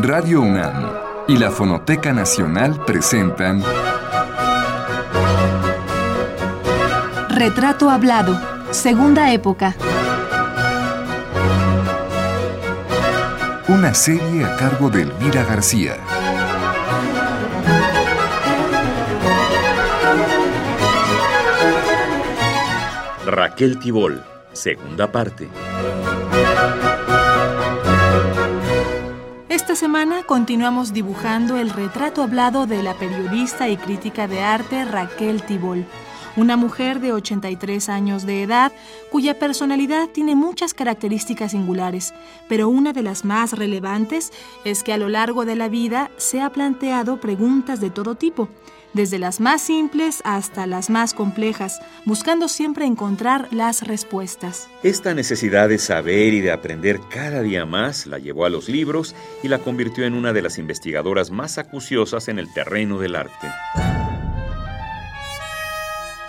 Radio UNAM y la Fonoteca Nacional presentan Retrato Hablado, Segunda Época. Una serie a cargo de Elvira García. Raquel Tibol, segunda parte. Esta semana continuamos dibujando el retrato hablado de la periodista y crítica de arte Raquel Tibol, una mujer de 83 años de edad cuya personalidad tiene muchas características singulares, pero una de las más relevantes es que a lo largo de la vida se ha planteado preguntas de todo tipo desde las más simples hasta las más complejas, buscando siempre encontrar las respuestas. Esta necesidad de saber y de aprender cada día más la llevó a los libros y la convirtió en una de las investigadoras más acuciosas en el terreno del arte.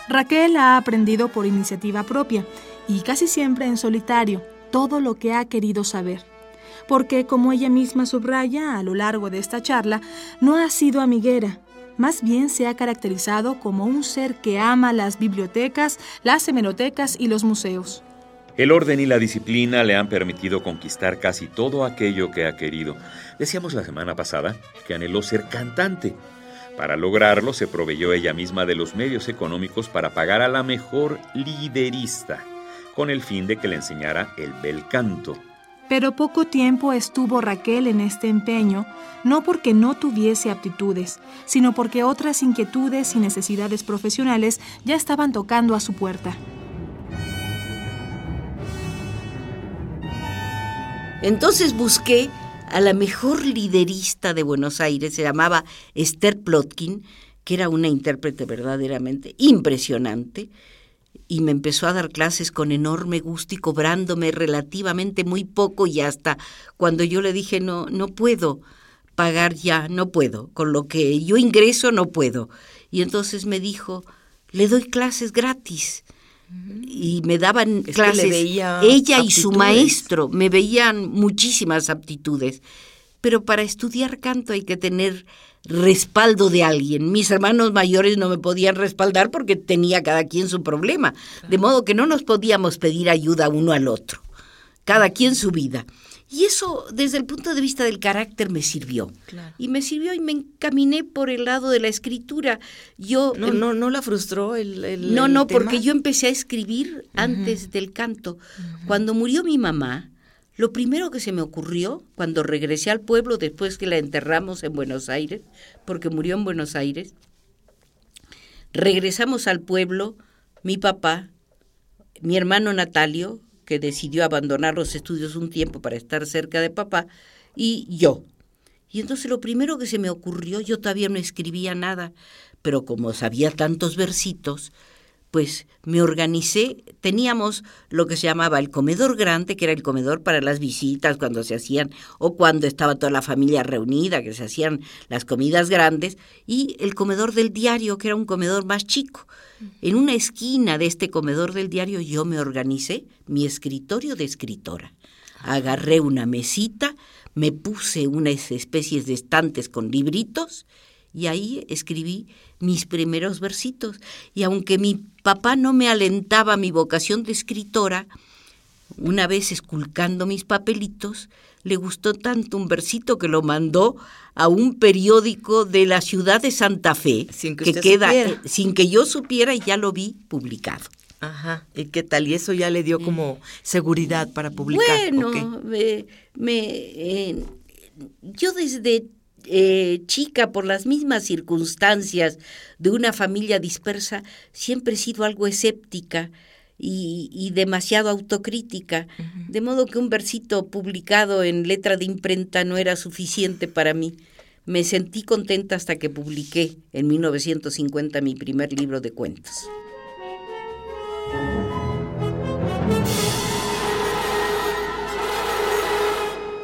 Raquel ha aprendido por iniciativa propia y casi siempre en solitario todo lo que ha querido saber porque, como ella misma subraya a lo largo de esta charla, no ha sido amiguera, más bien se ha caracterizado como un ser que ama las bibliotecas, las hemerotecas y los museos. El orden y la disciplina le han permitido conquistar casi todo aquello que ha querido. Decíamos la semana pasada que anheló ser cantante. Para lograrlo se proveyó ella misma de los medios económicos para pagar a la mejor liderista, con el fin de que le enseñara el bel canto. Pero poco tiempo estuvo Raquel en este empeño, no porque no tuviese aptitudes, sino porque otras inquietudes y necesidades profesionales ya estaban tocando a su puerta. Entonces busqué a la mejor liderista de Buenos Aires, se llamaba Esther Plotkin, que era una intérprete verdaderamente impresionante, y me empezó a dar clases con enorme gusto y cobrándome relativamente muy poco y hasta cuando yo le dije no, no puedo pagar ya, no puedo, con lo que yo ingreso no puedo. Y entonces me dijo, le doy clases gratis. Y me daban clases, ella y su maestro, me veían muchísimas aptitudes. Pero para estudiar canto hay que tener respaldo de alguien. Mis hermanos mayores no me podían respaldar porque tenía cada quien su problema, de modo que no nos podíamos pedir ayuda uno al otro, cada quien su vida. Y eso, desde el punto de vista del carácter, me sirvió. Y me sirvió y me encaminé por el lado de la escritura. Yo no, em no, no la frustró el, no, no, porque yo empecé a escribir antes del canto. Cuando murió mi mamá, lo primero que se me ocurrió cuando regresé al pueblo después que la enterramos en Buenos Aires, porque murió en Buenos Aires, regresamos al pueblo, mi papá, mi hermano Natalio, que decidió abandonar los estudios un tiempo para estar cerca de papá, y yo. Y entonces lo primero que se me ocurrió, yo todavía no escribía nada, pero como sabía tantos versitos, pues me organicé, teníamos lo que se llamaba el comedor grande, que era el comedor para las visitas cuando se hacían, o cuando estaba toda la familia reunida, que se hacían las comidas grandes, y el comedor del diario, que era un comedor más chico. En una esquina de este comedor del diario yo me organicé mi escritorio de escritora. Agarré una mesita, me puse unas especies de estantes con libritos, y ahí escribí mis primeros versitos. Y aunque mi papá no me alentaba mi vocación de escritora, una vez esculcando mis papelitos, le gustó tanto un versito que lo mandó a un periódico de la ciudad de Santa Fe, sin que, queda eh, sin que yo supiera y ya lo vi publicado. Ajá. ¿Y qué tal? Y eso ya le dio como seguridad para publicar. Bueno, me, eh, yo desde eh, chica, por las mismas circunstancias de una familia dispersa, siempre he sido algo escéptica y, demasiado autocrítica, de modo que un versito publicado en letra de imprenta no era suficiente para mí. Me sentí contenta hasta que publiqué en 1950 mi primer libro de cuentos.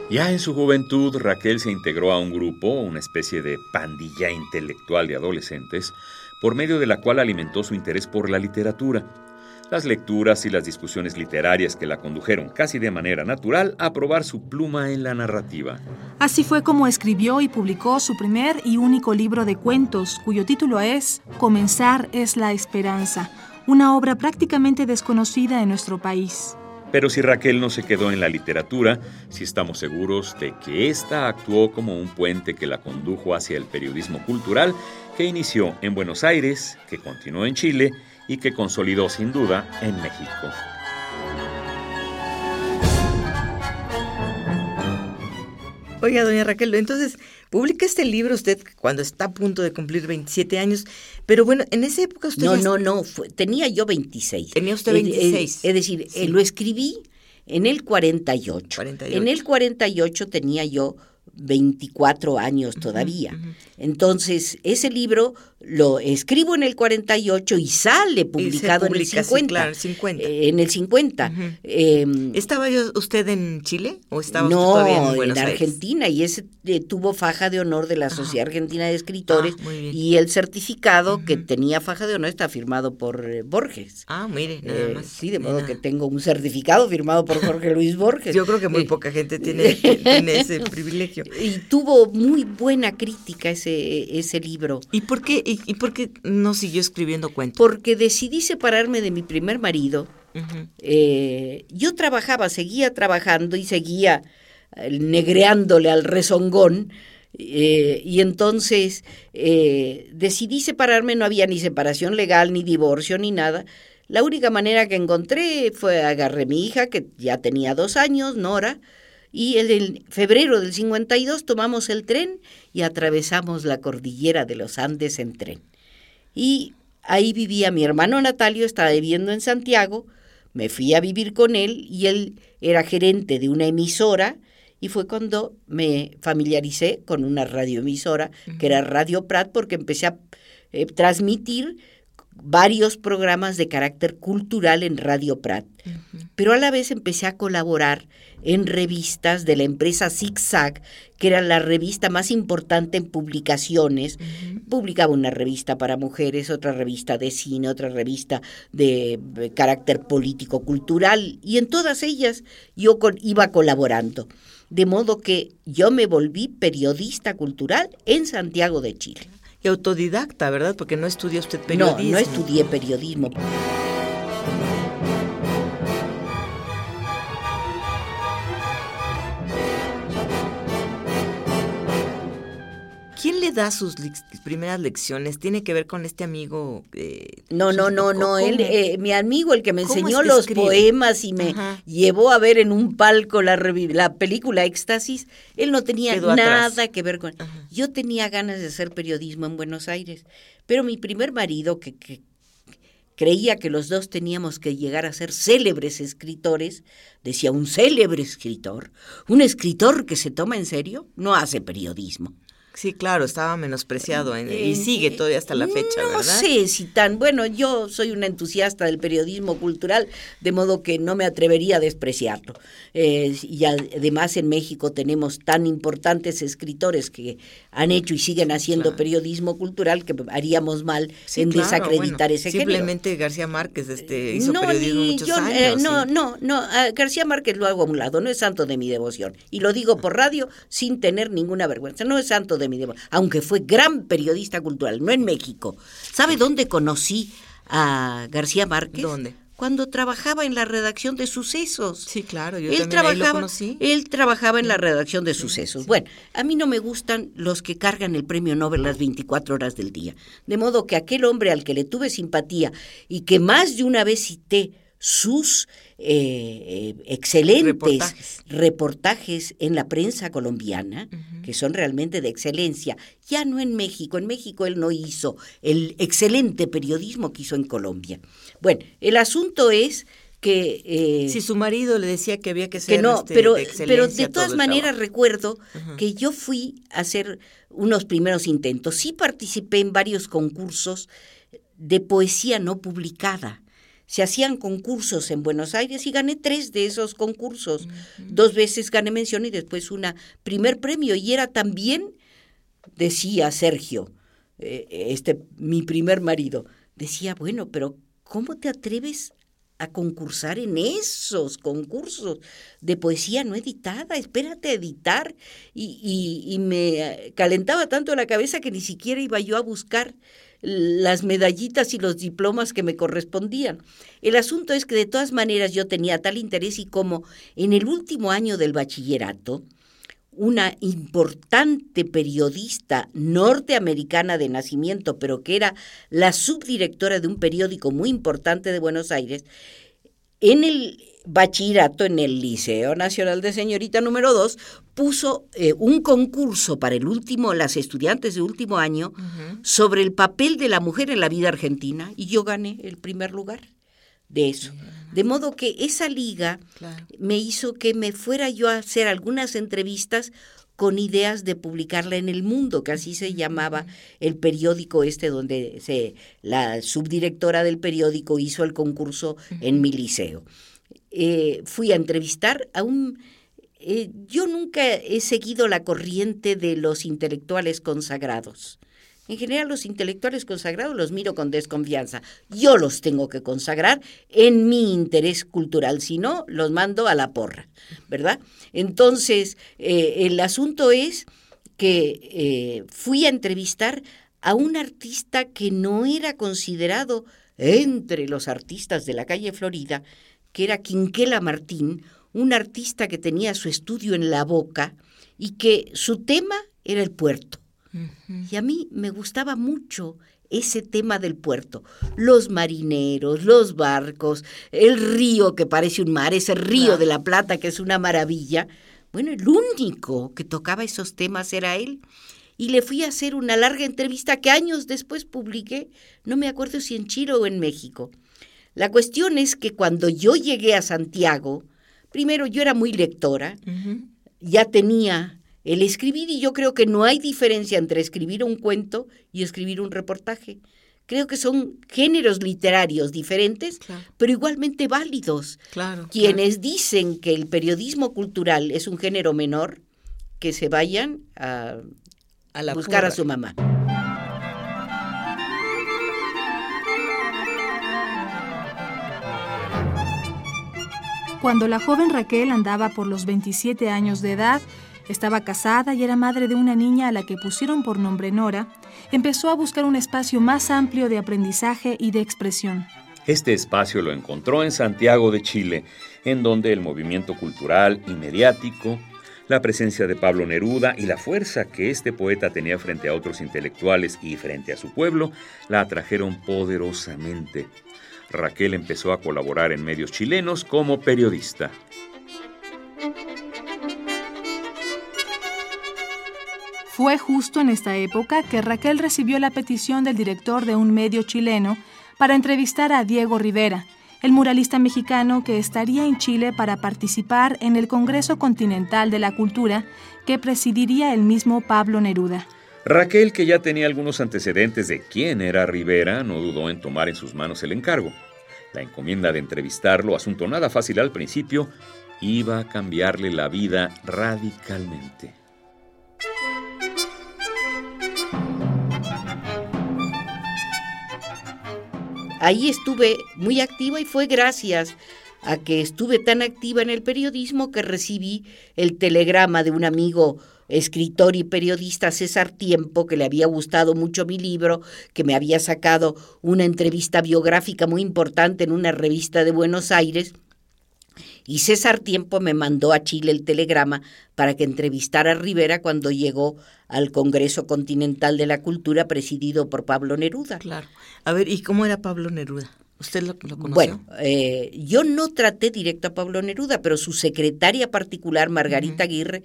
Ya en su juventud, Raquel se integró a un grupo, una especie de pandilla intelectual de adolescentes, por medio de la cual alimentó su interés por la literatura. las lecturas y las discusiones literarias que la condujeron casi de manera natural a probar su pluma en la narrativa. Así fue como escribió y publicó su primer y único libro de cuentos, cuyo título es Comenzar es la esperanza, una obra prácticamente desconocida en nuestro país. Pero si Raquel no se quedó en la literatura, si estamos seguros de que ésta actuó como un puente que la condujo hacia el periodismo cultural que inició en Buenos Aires, que continuó en Chile y que consolidó sin duda en México. Oiga, doña Raquel, entonces publica este libro usted cuando está a punto de cumplir 27 años, pero bueno, en esa época usted... No, no, no, fue- tenía yo 26. Tenía usted Eh, eh, 26. Es, decir, eh, Sí. lo escribí en el 48. 48. En el 48 tenía yo 24 años todavía. Entonces, ese libro lo escribo en el 48 y sale publicado publica, en sí, el 50. claro, el 50. Eh, en el 50. Ujú. Em, ¿Estaba yo- usted en Chile o estaba usted no, todavía en en, Buenos Aires? Argentina y ese eh, tuvo faja de honor de la Sociedad Argentina de Escritores Ah, muy bien. y el certificado que tenía faja de honor está firmado por eh, Borges. Ah, mire, nada Eh, más. sí, de modo Nada. que tengo un certificado firmado por Jorge Luis Borges. Yo creo que muy Eh, poca gente tiene, tiene ese privilegio. Y tuvo muy buena crítica ese, ese libro, ¿Y por qué y, y por qué no siguió escribiendo cuentos? porque decidí separarme de mi primer marido. Eh, yo trabajaba, seguía trabajando y seguía eh, negreándole al rezongón. eh, y entonces eh, decidí separarme, no había ni separación legal, ni divorcio, ni nada. La única manera que encontré fue agarré a mi hija, que ya tenía dos años, Nora, y el, el febrero del 52 tomamos el tren y atravesamos la cordillera de los Andes en tren. Y ahí vivía mi hermano Natalio, estaba viviendo en Santiago, me fui a vivir con él y él era gerente de una emisora y fue cuando me familiaricé con una radioemisora que era Radio Prat porque empecé a eh, transmitir varios programas de carácter cultural en Radio Prat. Pero a la vez empecé a colaborar en revistas de la empresa ZigZag, que era la revista más importante en publicaciones. Publicaba una revista para mujeres, otra revista de cine, otra revista de carácter político-cultural, y en todas ellas yo con- iba colaborando. De modo que yo me volví periodista cultural en Santiago de Chile. Y autodidacta, ¿verdad? Porque no estudió usted No, periodismo. no estudié periodismo. Da sus primeras lecciones? ¿Tiene que ver con este amigo? eh, No, no, no, ¿cómo- no. Él, eh, mi amigo, el que me ¿Cómo enseñó es que los escribe? poemas y me Ajá. llevó a ver en un palco la, la película Éxtasis, él no tenía Quedó nada atrás. que ver con... Yo tenía ganas de hacer periodismo en Buenos Aires, pero mi primer marido, que, que creía que los dos teníamos que llegar a ser célebres escritores, decía, un célebre escritor, un escritor que se toma en serio, no hace periodismo. Sí, claro, estaba menospreciado en- Eh, y sigue todavía hasta la fecha, no ¿verdad? sé si tan bueno, yo soy una entusiasta del periodismo cultural, de modo que no me atrevería a despreciarlo. Eh, y además en México tenemos tan importantes escritores que han hecho y siguen haciendo claro. periodismo cultural que haríamos mal Sí, en claro, desacreditar bueno, ese género. Simplemente García Márquez este, hizo No, periodismo ni muchos yo, años. eh, no, no, no, a García Márquez lo hago a un lado, no es santo de mi devoción. Y lo digo por radio sin tener ninguna vergüenza, no es santo de mi aunque fue gran periodista cultural, no en México. ¿Sabe dónde conocí a García Márquez? ¿Dónde? Cuando trabajaba en la redacción de Sucesos. Sí, claro, yo él también ahí lo trabajaba, conocí. él trabajaba en la redacción de sucesos. Bueno, a mí no me gustan los que cargan el premio Nobel las 24 horas del día. De modo que aquel hombre al que le tuve simpatía y que más de una vez cité sus eh, eh, excelentes Reportajes. reportajes. en la prensa colombiana, que son realmente de excelencia, ya no en México. En México él no hizo el excelente periodismo que hizo en Colombia. Bueno, el asunto es que... eh, Si su marido le decía que había que ser que no, este, pero, de pero de todas maneras recuerdo que yo fui a hacer unos primeros intentos. Sí participé en varios concursos de poesía no publicada. Se hacían concursos en Buenos Aires y gané tres de esos concursos. Dos veces gané mención y después una primer premio. Y era también, decía Sergio, eh, este mi primer marido, decía, bueno, pero ¿cómo te atreves a concursar en esos concursos de poesía no editada, espérate a editar. Y, y, me calentaba tanto la cabeza que ni siquiera iba yo a buscar las medallitas y los diplomas que me correspondían. El asunto es que de todas maneras yo tenía tal interés y como en el último año del bachillerato, una importante periodista norteamericana de nacimiento, pero que era la subdirectora de un periódico muy importante de Buenos Aires, en el bachillerato en el Liceo Nacional de Señorita número 2 puso eh, un concurso para el último, las estudiantes de último año, sobre el papel de la mujer en la vida argentina y yo gané el primer lugar de eso. De modo que esa liga me hizo que me fuera yo a hacer algunas entrevistas con ideas de publicarla en el mundo, que así se llamaba el periódico este donde se, la subdirectora del periódico hizo el concurso en mi liceo. Eh, fui a entrevistar a un... Eh, yo nunca he seguido la corriente de los intelectuales consagrados. En general los intelectuales consagrados los miro con desconfianza. Yo los tengo que consagrar en mi interés cultural, si no, los mando a la porra, ¿verdad? Entonces, eh, el asunto es que fui a entrevistar a un artista que no era considerado entre los artistas de la calle Florida, que era Quinquela Martín, un artista que tenía su estudio en la boca y que su tema era el puerto. Y a mí me gustaba mucho ese tema del puerto, los marineros, los barcos, el río que parece un mar, ese río de la Plata que es una maravilla. Bueno, el único que tocaba esos temas era él. Y le fui a hacer una larga entrevista que años después publiqué, no me acuerdo si en Chile o en México. La cuestión es que cuando yo llegué a Santiago, primero yo era muy lectora, ya tenía el escribir, y yo creo que no hay diferencia entre escribir un cuento y escribir un reportaje. Creo que son géneros literarios diferentes, pero igualmente válidos. Claro, Quienes dicen que el periodismo cultural es un género menor, que se vayan a, buscar a su mamá. Cuando la joven Raquel andaba por los 27 años de edad, estaba casada y era madre de una niña a la que pusieron por nombre Nora. Empezó a buscar un espacio más amplio de aprendizaje y de expresión. Este espacio lo encontró en Santiago de Chile, en donde el movimiento cultural y mediático, la presencia de Pablo Neruda y la fuerza que este poeta tenía frente a otros intelectuales y frente a su pueblo la atrajeron poderosamente. Raquel empezó a colaborar en medios chilenos como periodista. Fue justo en esta época que Raquel recibió la petición del director de un medio chileno para entrevistar a Diego Rivera, el muralista mexicano que estaría en Chile para participar en el Congreso Continental de la Cultura que presidiría el mismo Pablo Neruda. Raquel, que ya tenía algunos antecedentes de quién era Rivera, no dudó en tomar en sus manos el encargo. La encomienda de entrevistarlo, asunto nada fácil al principio, iba a cambiarle la vida radicalmente. ahí estuve muy activa y fue gracias a que estuve tan activa en el periodismo que recibí el telegrama de un amigo escritor y periodista César Tiempo, que le había gustado mucho mi libro, que me había sacado una entrevista biográfica muy importante en una revista de Buenos Aires, y César Tiempo me mandó a Chile el telegrama para que entrevistara a Rivera cuando llegó al Congreso Continental de la Cultura presidido por Pablo Neruda. Claro. A ver, ¿y cómo era Pablo Neruda? ¿Usted lo, lo conoció? Bueno, eh, yo no traté directo a Pablo Neruda, pero su secretaria particular, Margarita Aguirre,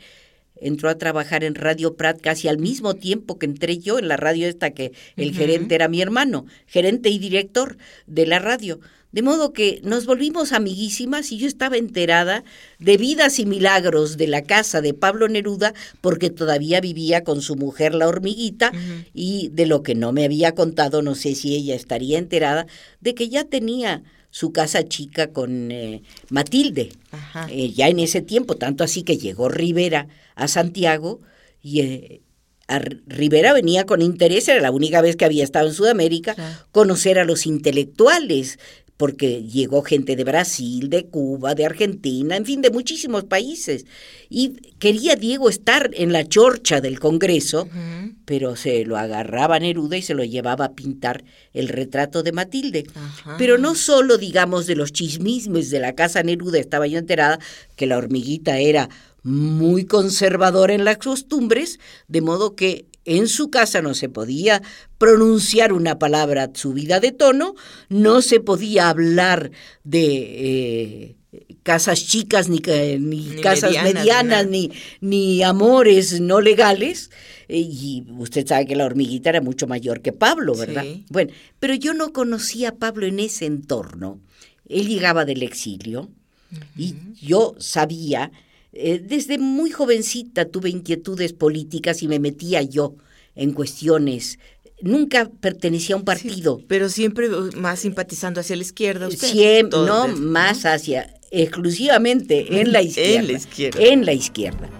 entró a trabajar en Radio Prat casi al mismo tiempo que entré yo en la radio esta que el gerente era mi hermano, gerente y director de la radio. De modo que nos volvimos amiguísimas y yo estaba enterada de vidas y milagros de la casa de Pablo Neruda porque todavía vivía con su mujer la hormiguita y de lo que no me había contado, no sé si ella estaría enterada, de que ya tenía su casa chica con eh, Matilde, eh, ya en ese tiempo, tanto así que llegó Rivera a Santiago y... Eh, Rivera venía con interés, era la única vez que había estado en Sudamérica, conocer a los intelectuales, porque llegó gente de Brasil, de Cuba, de Argentina, en fin, de muchísimos países. Y quería Diego estar en la chorcha del Congreso, pero se lo agarraba Neruda y se lo llevaba a pintar el retrato de Matilde. Pero no solo, digamos, de los chismismes de la casa Neruda, estaba yo enterada que la hormiguita era muy conservadora en las costumbres, de modo que en su casa no se podía pronunciar una palabra subida de tono, no se podía hablar de eh, casas chicas, ni, casas medianas, ni, ni, amores no legales. Y usted sabe que la hormiguita era mucho mayor que Pablo, ¿verdad? Bueno, pero yo no conocía a Pablo en ese entorno. Él llegaba del exilio y yo sabía eh, desde muy jovencita tuve inquietudes políticas y me metía yo en cuestiones. Nunca pertenecía a un partido. pero siempre uh, más simpatizando hacia la izquierda. Usted, siempre, no, más hacia, exclusivamente en la izquierda. en la izquierda. En la izquierda.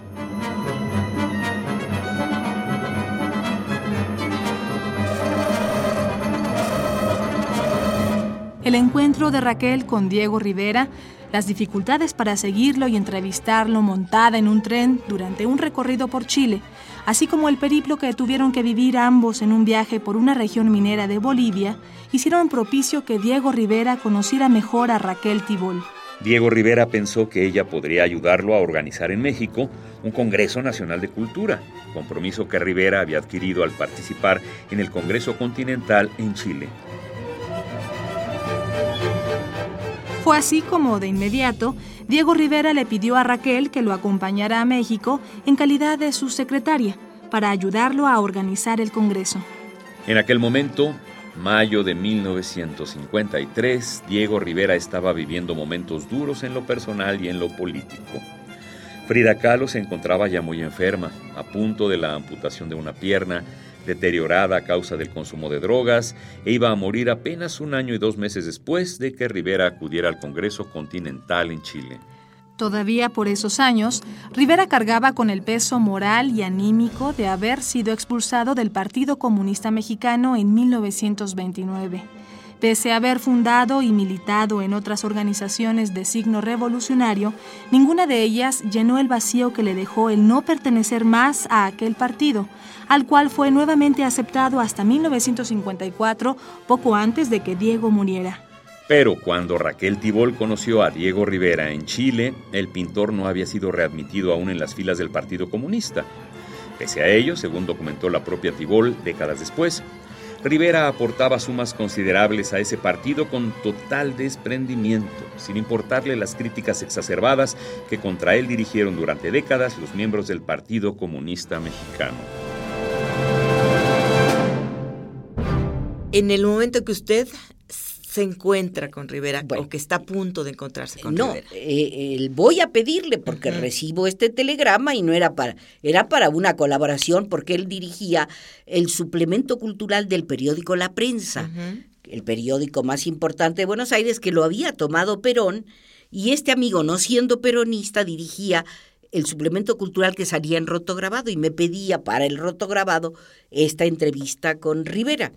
El encuentro de Raquel con Diego Rivera las dificultades para seguirlo y entrevistarlo montada en un tren durante un recorrido por Chile, así como el periplo que tuvieron que vivir ambos en un viaje por una región minera de Bolivia, hicieron propicio que Diego Rivera conociera mejor a Raquel Tibol. Diego Rivera pensó que ella podría ayudarlo a organizar en México un Congreso Nacional de Cultura, compromiso que Rivera había adquirido al participar en el Congreso Continental en Chile. Fue así como, de inmediato, Diego Rivera le pidió a Raquel que lo acompañara a México en calidad de su secretaria para ayudarlo a organizar el Congreso. En aquel momento, mayo de 1953, Diego Rivera estaba viviendo momentos duros en lo personal y en lo político. Frida Kahlo se encontraba ya muy enferma, a punto de la amputación de una pierna deteriorada a causa del consumo de drogas, e iba a morir apenas un año y dos meses después de que Rivera acudiera al Congreso Continental en Chile. Todavía por esos años, Rivera cargaba con el peso moral y anímico de haber sido expulsado del Partido Comunista Mexicano en 1929. Pese a haber fundado y militado en otras organizaciones de signo revolucionario, ninguna de ellas llenó el vacío que le dejó el no pertenecer más a aquel partido, al cual fue nuevamente aceptado hasta 1954, poco antes de que Diego muriera. Pero cuando Raquel Tibol conoció a Diego Rivera en Chile, el pintor no había sido readmitido aún en las filas del Partido Comunista. Pese a ello, según documentó la propia Tibol décadas después, Rivera aportaba sumas considerables a ese partido con total desprendimiento, sin importarle las críticas exacerbadas que contra él dirigieron durante décadas los miembros del Partido Comunista Mexicano. En el momento que usted se encuentra con Rivera o que está a punto de encontrarse con no, Rivera. Eh, voy a pedirle porque recibo este telegrama y no era para era para una colaboración porque él dirigía el suplemento cultural del periódico La Prensa, el periódico más importante de Buenos Aires que lo había tomado Perón y este amigo no siendo peronista dirigía el suplemento cultural que salía en rotograbado y me pedía para el rotograbado esta entrevista con Rivera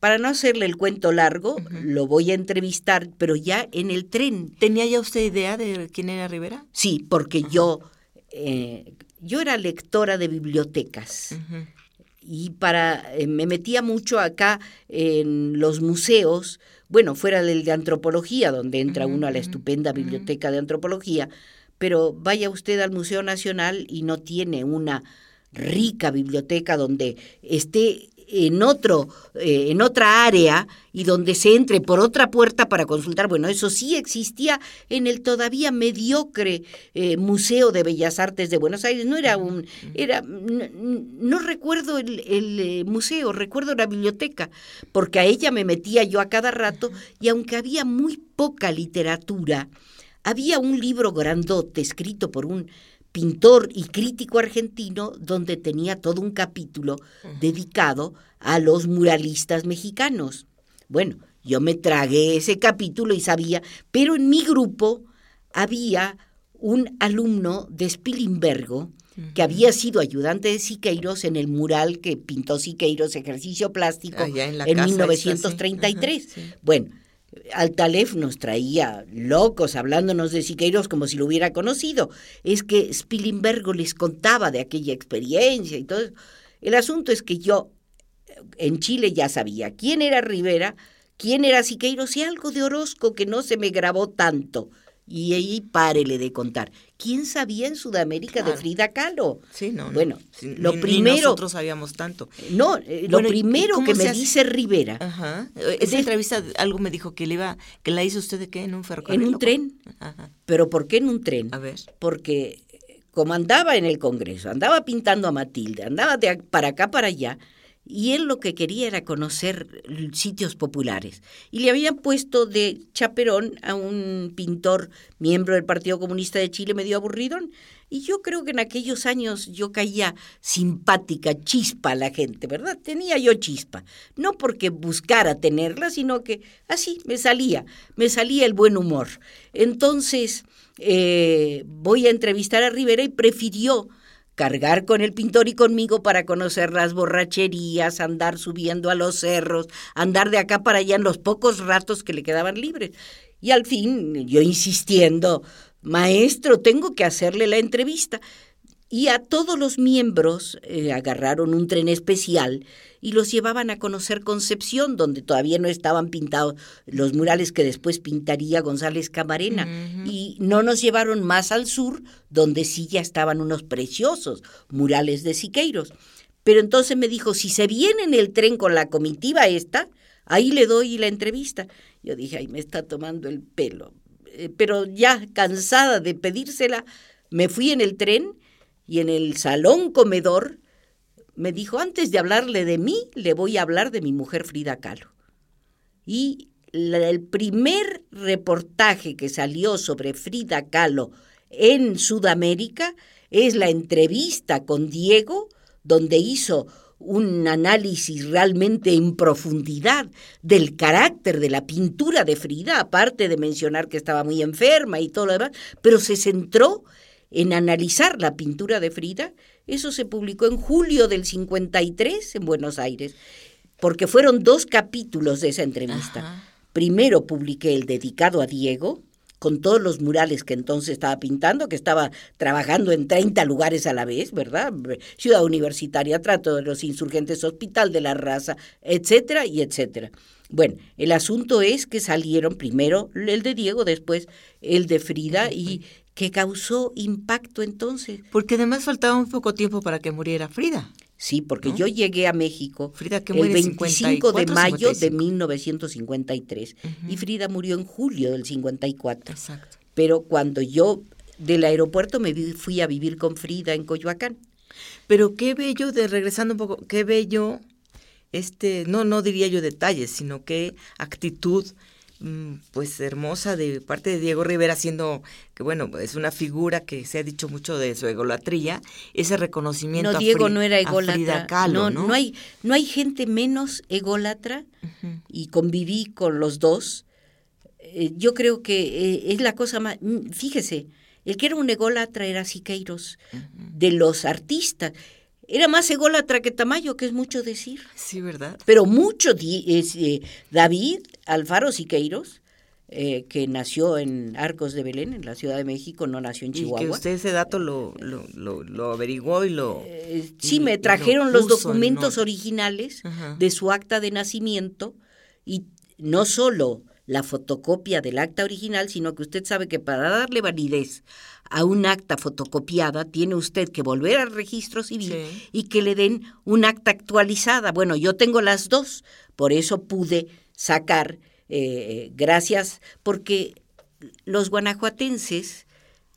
para no hacerle el cuento largo, lo voy a entrevistar, pero ya en el tren. ¿Tenía ya usted idea de quién era Rivera? Sí, porque yo, eh, yo era lectora de bibliotecas. Y para eh, me metía mucho acá en los museos, bueno, fuera del de antropología, donde entra uno a la estupenda biblioteca de antropología, pero vaya usted al Museo Nacional y no tiene una rica biblioteca donde esté en otro, eh, en otra área y donde se entre por otra puerta para consultar. Bueno, eso sí existía en el todavía mediocre eh, Museo de Bellas Artes de Buenos Aires. No era un, era, no, recuerdo el, el, eh, museo, recuerdo la biblioteca, porque a ella me metía yo a cada rato y aunque había muy poca literatura, había un libro grandote escrito por un pintor y crítico argentino donde tenía todo un capítulo dedicado a los muralistas mexicanos. Bueno, yo me tragué ese capítulo y sabía, pero en mi grupo había un alumno de Spilimbergo que había sido ayudante de Siqueiros en el mural que pintó Siqueiros, ejercicio plástico, en, 1933. Bueno, Altalef nos traía locos hablándonos de Siqueiros como si lo hubiera conocido. Es que Spilimbergo les contaba de aquella experiencia y todo. El asunto es que yo en Chile ya sabía quién era Rivera, quién era Siqueiros y algo de Orozco que no se me grabó tanto. Y ahí párele de contar. ¿Quién sabía en Sudamérica de Frida Kahlo? Sí, no. Bueno, lo ni, primero. Ni nosotros sabíamos tanto. No, eh, lo Bueno, ¿y primero que me hace? dice Rivera, Ajá. Esa De- entrevista algo me dijo que le iba, que la hizo usted de qué, en un ferrocarril. en un tren. Ajá. ¿Pero por qué en un tren? A ver. Porque eh, como andaba en el Congreso, andaba pintando a Matilde, andaba de para acá, para allá, y él lo que quería era conocer sitios populares. Y le habían puesto de chaperón a un pintor miembro del Partido Comunista de Chile medio aburridón. Y yo creo que en aquellos años yo caía simpática, chispa a la gente, ¿verdad? Tenía yo chispa. No porque buscara tenerla, sino que así me salía, me salía el buen humor. Entonces, eh, voy a entrevistar a Rivera y prefirió cargar con el pintor y conmigo para conocer las borracherías, andar subiendo a los cerros, andar de acá para allá en los pocos ratos que le quedaban libres. Y al fin, yo insistiendo, maestro, tengo que hacerle la entrevista. Y a todos los miembros eh, agarraron un tren especial y los llevaban a conocer Concepción, donde todavía no estaban pintados los murales que después pintaría González Camarena. Y no nos llevaron más al sur, donde sí ya estaban unos preciosos murales de Siqueiros. Pero entonces me dijo, si se viene en el tren con la comitiva esta, ahí le doy la entrevista. Yo dije, ay, me está tomando el pelo. Eh, pero ya cansada de pedírsela, me fui en el tren y en el salón comedor me dijo, antes de hablarle de mí, le voy a hablar de mi mujer Frida Kahlo. Y el primer reportaje que salió sobre Frida Kahlo en Sudamérica es la entrevista con Diego, donde hizo un análisis realmente en profundidad del carácter de la pintura de Frida, aparte de mencionar que estaba muy enferma y todo lo demás, pero se centró en analizar la pintura de Frida. Eso se publicó en julio del 53 en Buenos Aires, porque fueron dos capítulos de esa entrevista. Ajá. Primero publiqué el dedicado a Diego, con todos los murales que entonces estaba pintando, que estaba trabajando en 30 lugares a la vez, ¿verdad? Ciudad Universitaria, Trato de los Insurgentes, Hospital de la Raza, etcétera y etcétera. Bueno, el asunto es que salieron primero el de Diego, después el de Frida y que causó impacto entonces. Porque además faltaba un poco tiempo para que muriera Frida. Sí, porque yo llegué a México Frida, que el muere 25 de 54, mayo de 55. 1953 y Frida murió en julio del 54. Exacto. Pero cuando yo del aeropuerto me fui a vivir con Frida en Coyoacán. Pero qué bello, de regresando un poco, qué bello, este, no, no diría yo detalles, sino qué actitud, pues hermosa de parte de Diego Rivera, siendo que bueno, es una figura que se ha dicho mucho de su egolatría, ese reconocimiento. No, a Diego no era ególatra. Kahlo, no, ¿no? no hay, no hay gente menos ególatra y conviví con los dos. Eh, yo creo que eh, es la cosa más. mm, Fíjese, el que era un ególatra era Siqueiros, de los artistas. Era más ególatra que Tamayo, que es mucho decir. Sí, ¿verdad? Pero mucho di- es, eh, David Alfaro Siqueiros, eh, que nació en Arcos de Belén, en la Ciudad de México, no nació en Y Chihuahua. que usted ese dato lo, lo, lo, lo averiguó y lo... Eh, y- sí, y me trajeron los documentos originales Ajá. de su acta de nacimiento y no solo la fotocopia del acta original, sino que usted sabe que para darle validez a un acta fotocopiada tiene usted que volver al registro civil Sí. y que le den un acta actualizada. Bueno, yo tengo las dos, por eso pude sacar, eh, gracias, porque los guanajuatenses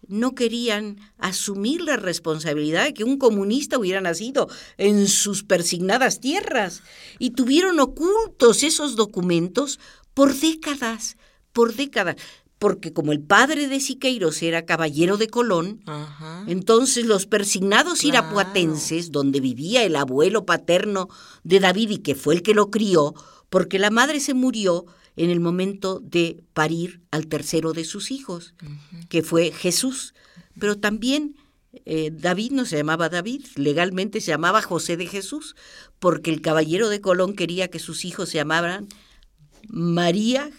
no querían asumir la responsabilidad de que un comunista hubiera nacido en sus persignadas tierras y tuvieron ocultos esos documentos por décadas, por décadas, porque como el padre de Siqueiros era caballero de Colón, Ajá. entonces los persignados Claro. irapuatenses, donde vivía el abuelo paterno de David y que fue el que lo crió, porque la madre se murió en el momento de parir al tercero de sus hijos, que fue Jesús. Pero también eh, David no se llamaba David, legalmente se llamaba José de Jesús, porque el caballero de Colón quería que sus hijos se llamaran María,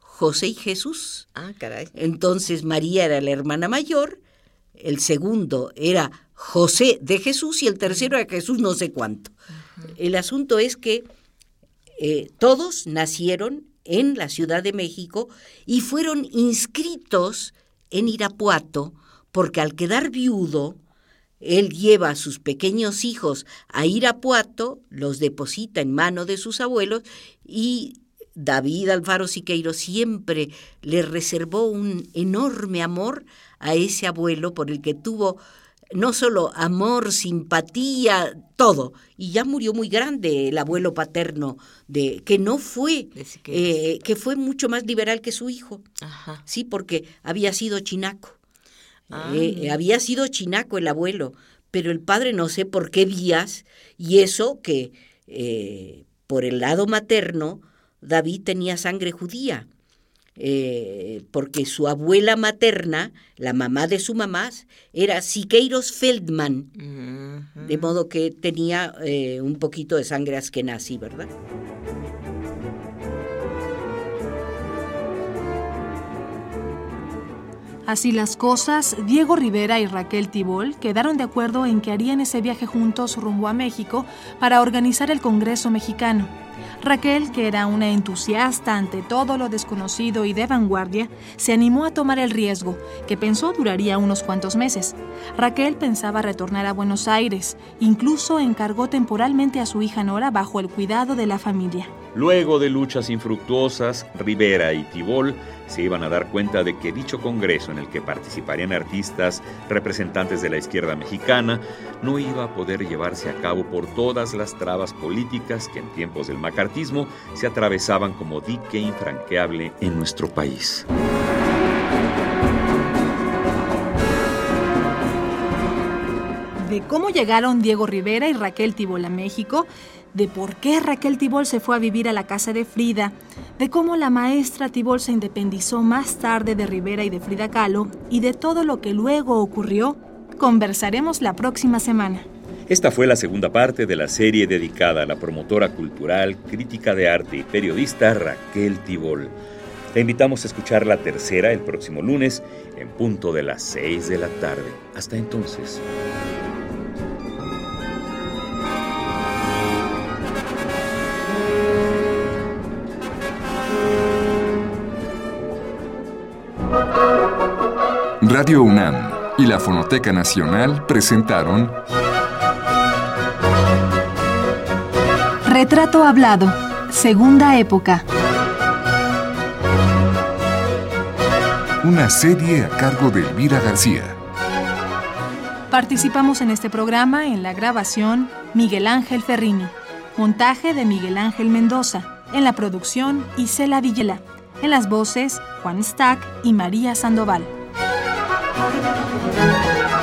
José y Jesús. Ah, caray. Entonces María era la hermana mayor, el segundo era José de Jesús y el tercero era Jesús no sé cuánto. El asunto es que eh, todos nacieron en la Ciudad de México y fueron inscritos en Irapuato porque al quedar viudo, él lleva a sus pequeños hijos a Irapuato, los deposita en mano de sus abuelos y David Alfaro Siqueiro siempre le reservó un enorme amor a ese abuelo por el que tuvo no solo amor, simpatía, todo. Y ya murió muy grande el abuelo paterno, de, que no fue, eh, que fue mucho más liberal que su hijo. Sí, porque había sido chinaco. Ah. Eh, había sido chinaco el abuelo, pero el padre no sé por qué vías, y eso que eh, por el lado materno, David tenía sangre judía. Eh, porque su abuela materna, la mamá de su mamá, era Siqueiros Feldman, de modo que tenía eh, un poquito de sangre askenazi, ¿verdad? Así las cosas, Diego Rivera y Raquel Tibol quedaron de acuerdo en que harían ese viaje juntos rumbo a México para organizar el Congreso mexicano. Raquel, que era una entusiasta ante todo lo desconocido y de vanguardia, se animó a tomar el riesgo, que pensó duraría unos cuantos meses. Raquel pensaba retornar a Buenos Aires, incluso encargó temporalmente a su hija Nora bajo el cuidado de la familia. Luego de luchas infructuosas, Rivera y Tibol se iban a dar cuenta de que dicho congreso en el que participarían artistas representantes de la izquierda mexicana no iba a poder llevarse a cabo por todas las trabas políticas que en tiempos del macartismo se atravesaban como dique infranqueable en nuestro país. De cómo llegaron Diego Rivera y Raquel Tibol a México, de por qué Raquel Tibol se fue a vivir a la casa de Frida, de cómo la maestra Tibol se independizó más tarde de Rivera y de Frida Kahlo y de todo lo que luego ocurrió, conversaremos la próxima semana. Esta fue la segunda parte de la serie dedicada a la promotora cultural, crítica de arte y periodista Raquel Tibol. Te invitamos a escuchar la tercera el próximo lunes en punto de las 6 de la tarde. Hasta entonces. Radio UNAM y la Fonoteca Nacional presentaron Retrato Hablado, Segunda Época. Una serie a cargo de Elvira García. Participamos en este programa en la grabación Miguel Ángel Ferrini, montaje de Miguel Ángel Mendoza, en la producción Isela Villela, en las voces Juan Stack y María Sandoval. Thank you.